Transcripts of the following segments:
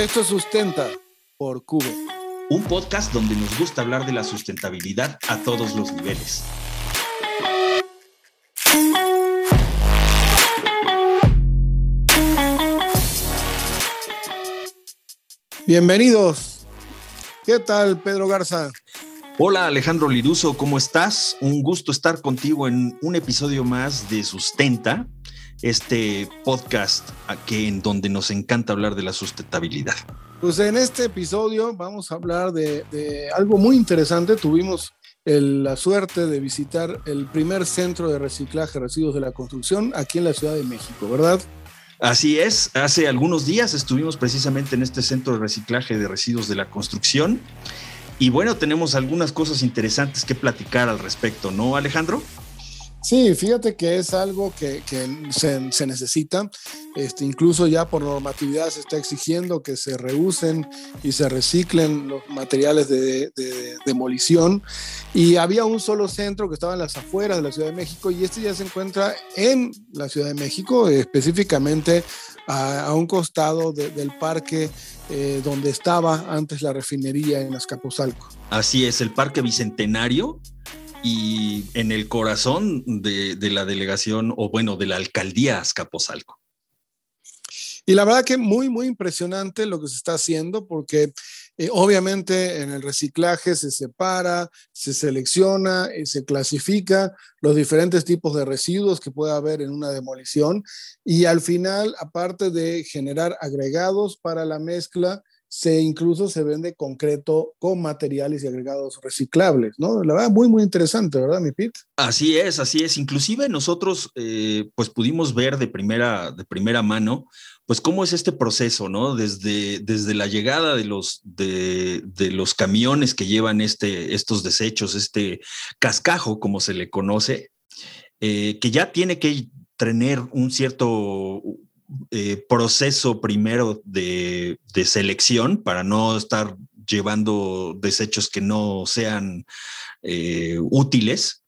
Esto Sustenta por Cubo. Un podcast donde nos gusta hablar de la sustentabilidad a todos los niveles. Bienvenidos. ¿Qué tal, Pedro Garza? Hola Alejandro Liruso, ¿cómo estás? Un gusto estar contigo en un episodio más de Sustenta, este podcast aquí en donde nos encanta hablar de la sustentabilidad. Pues en este episodio vamos a hablar de, algo muy interesante. Tuvimos la suerte de visitar el primer centro de reciclaje de residuos de la construcción aquí en la Ciudad de México, ¿verdad? Así es, hace algunos días estuvimos precisamente en este centro de reciclaje de residuos de la construcción y bueno, tenemos algunas cosas interesantes que platicar al respecto, ¿no, Alejandro? Sí, fíjate que es algo que, se, necesita. Este, incluso ya por normatividad se está exigiendo que se reusen y se reciclen los materiales de, demolición. Y había un solo centro que estaba en las afueras de la Ciudad de México y este ya se encuentra en la Ciudad de México, específicamente a, un costado del parque eh, donde estaba antes la refinería en Azcapotzalco. Así es, el Parque Bicentenario y en el corazón de, la delegación, o bueno, de la alcaldía Azcapotzalco. Y la verdad que muy, muy impresionante lo que se está haciendo, porque eh, obviamente en el reciclaje se separa, se selecciona, y se clasifica los diferentes tipos de residuos que puede haber en una demolición y al final, aparte de generar agregados para la mezcla, se incluso se vende concreto con materiales y agregados reciclables, ¿no? La verdad, muy, muy interesante, ¿verdad, mi Pete? Así es, así es. Inclusive nosotros, eh, pues pudimos ver de primera, de primera mano, pues cómo es este proceso, ¿no? Desde, desde la llegada de los, de, los camiones que llevan este, estos desechos, este cascajo, como se le conoce, eh, que ya tiene que tener un cierto eh, proceso primero de, selección para no estar llevando desechos que no sean eh, útiles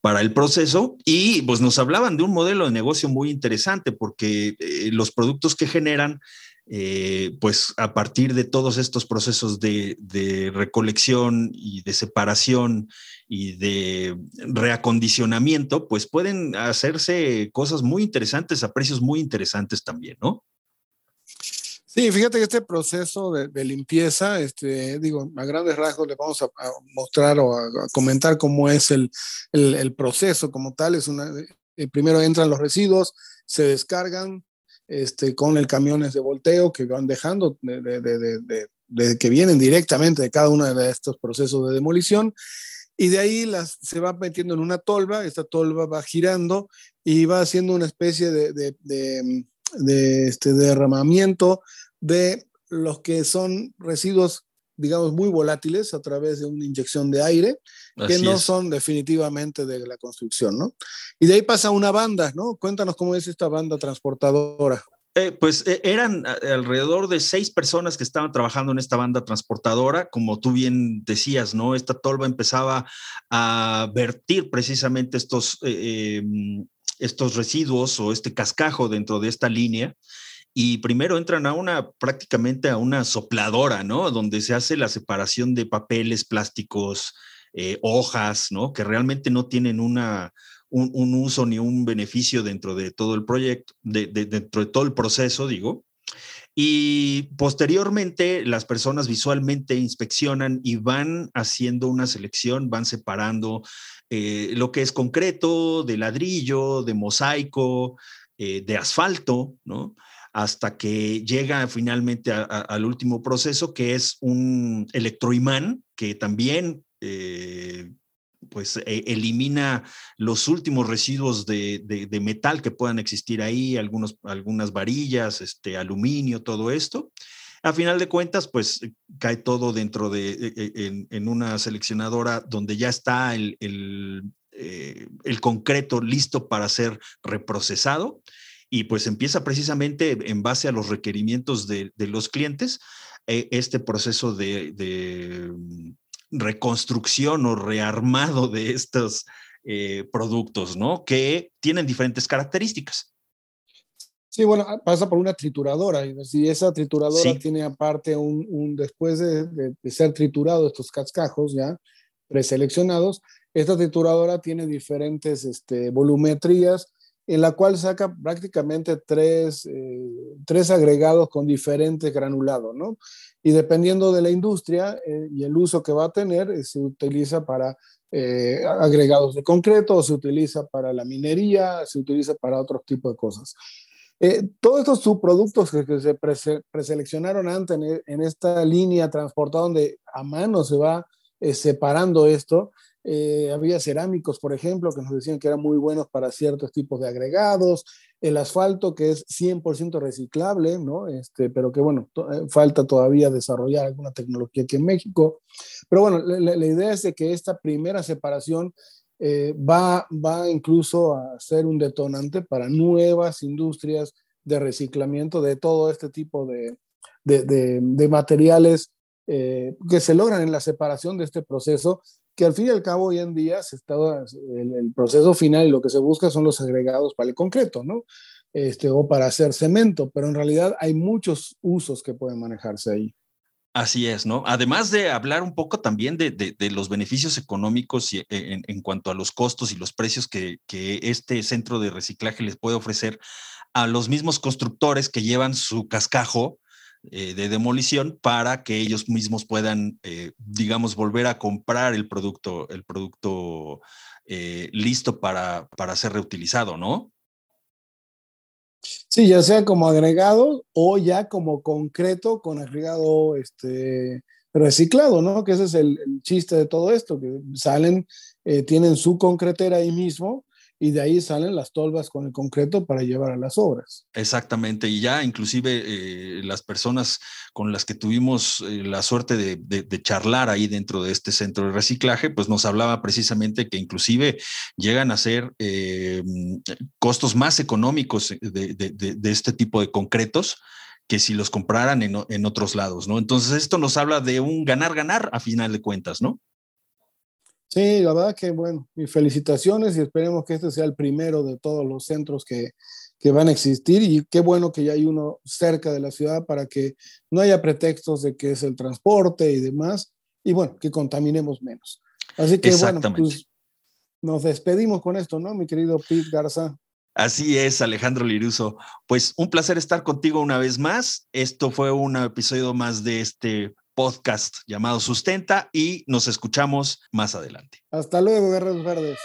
para el proceso. Y pues nos hablaban de un modelo de negocio muy interesante porque eh, los productos que generan eh, pues a partir de todos estos procesos de, recolección y de separación y de reacondicionamiento, pues pueden hacerse cosas muy interesantes a precios muy interesantes también, ¿no? Sí, fíjate que este proceso de, limpieza, este, digo, a grandes rasgos les vamos a, mostrar o a, comentar cómo es el, proceso como tal. Es una, eh, primero entran los residuos, se descargan, este, con el camiones de volteo que van dejando, de, que vienen directamente de cada uno de estos procesos de demolición. Y de ahí las, se va metiendo en una tolva, esta tolva va girando y va haciendo una especie de, de este derramamiento de los que son residuos digamos, muy volátiles a través de una inyección de aire, que no son definitivamente de la construcción, ¿no? Y de ahí pasa una banda, ¿no? Cuéntanos cómo es esta banda transportadora. Eh, pues eh, eran alrededor de seis personas que estaban trabajando en esta banda transportadora, como tú bien decías, ¿no? Esta tolva empezaba a vertir precisamente estos, eh, em, estos residuos o este cascajo dentro de esta línea y primero entran a una prácticamente a una sopladora, ¿no? Donde se hace la separación de papeles, plásticos, eh, hojas, ¿no? Que realmente no tienen una, un, uso ni un beneficio dentro de todo el proyecto, dentro de todo el proceso, digo. Y posteriormente las personas visualmente inspeccionan y van haciendo una selección, van separando eh, lo que es concreto, de ladrillo, de mosaico, eh, de asfalto, ¿no? Hasta que llega finalmente al último proceso, que es un electroimán que también eh, pues e, elimina los últimos residuos de, metal que puedan existir ahí, algunos, algunas varillas, este, aluminio, todo esto. A final de cuentas, pues cae todo dentro de e, e, en, una seleccionadora donde ya está el, el, eh, el concreto listo para ser reprocesado y pues empieza precisamente en base a los requerimientos de, los clientes eh, este proceso de, mm, reconstrucción o rearmado de estos eh, productos, ¿no? Que tienen diferentes características. Sí, bueno, ah, pasa por una trituradora. Y si esa trituradora tiene aparte un, después de, ser triturado estos cascajos ya preseleccionados, esta trituradora tiene diferentes este, volumetrías en la cual saca prácticamente tres, eh, tres agregados con diferentes granulados, ¿no? Y dependiendo de la industria eh, y el uso que va a tener, eh, se utiliza para agregados de concreto, se utiliza para la minería, se utiliza para otros tipos de cosas. Eh, todos estos subproductos que, se preseleccionaron antes en, esta línea transportada donde a mano se va eh, separando esto, eh, había cerámicos, por ejemplo, que nos decían que eran muy buenos para ciertos tipos de agregados, el asfalto que es 100% reciclable, ¿no? Este, pero que bueno, falta todavía desarrollar alguna tecnología aquí en México. Pero bueno, la, idea es de que esta primera separación eh, va, va incluso a ser un detonante para nuevas industrias de reciclamiento de todo este tipo de, de, materiales eh, que se logran en la separación de este proceso, que al fin y al cabo hoy en día se está, el, proceso final lo que se busca son los agregados para el concreto, ¿no? Este, o para hacer cemento, pero en realidad hay muchos usos que pueden manejarse ahí. Así es, ¿no? Además de hablar un poco también de, los beneficios económicos y, eh, en, cuanto a los costos y los precios que, este centro de reciclaje les puede ofrecer a los mismos constructores que llevan su cascajo eh, de demolición para que ellos mismos puedan, eh, digamos, volver a comprar el producto, el producto listo para, para ser reutilizado, ¿no? Sí, ya sea como agregado o ya como concreto con agregado este, reciclado, ¿no? Que ese es el, chiste de todo esto, que salen, eh, tienen su concretera ahí mismo y de ahí salen las tolvas con el concreto para llevar a las obras. Exactamente, y ya inclusive eh, las personas con las que tuvimos eh, la suerte de, charlar ahí dentro de este centro de reciclaje, pues nos hablaba precisamente que inclusive llegan a ser eh, costos más económicos de, este tipo de concretos que si los compraran en, en otros lados, ¿no? Entonces esto nos habla de un ganar-ganar a final de cuentas, ¿no? Sí, la verdad que bueno, mis felicitaciones y esperemos que este sea el primero de todos los centros que, que van a existir y qué bueno que ya hay uno cerca de la ciudad para que no haya pretextos de que es el transporte y demás y bueno, que contaminemos menos. Así que bueno, pues nos despedimos con esto, ¿no, mi querido Pete Garza? Así es, Alejandro Liruso. Pues un placer estar contigo una vez más. Esto fue un episodio más de este podcast llamado Sustenta y nos escuchamos más adelante. Hasta luego, Guerreros Verdes.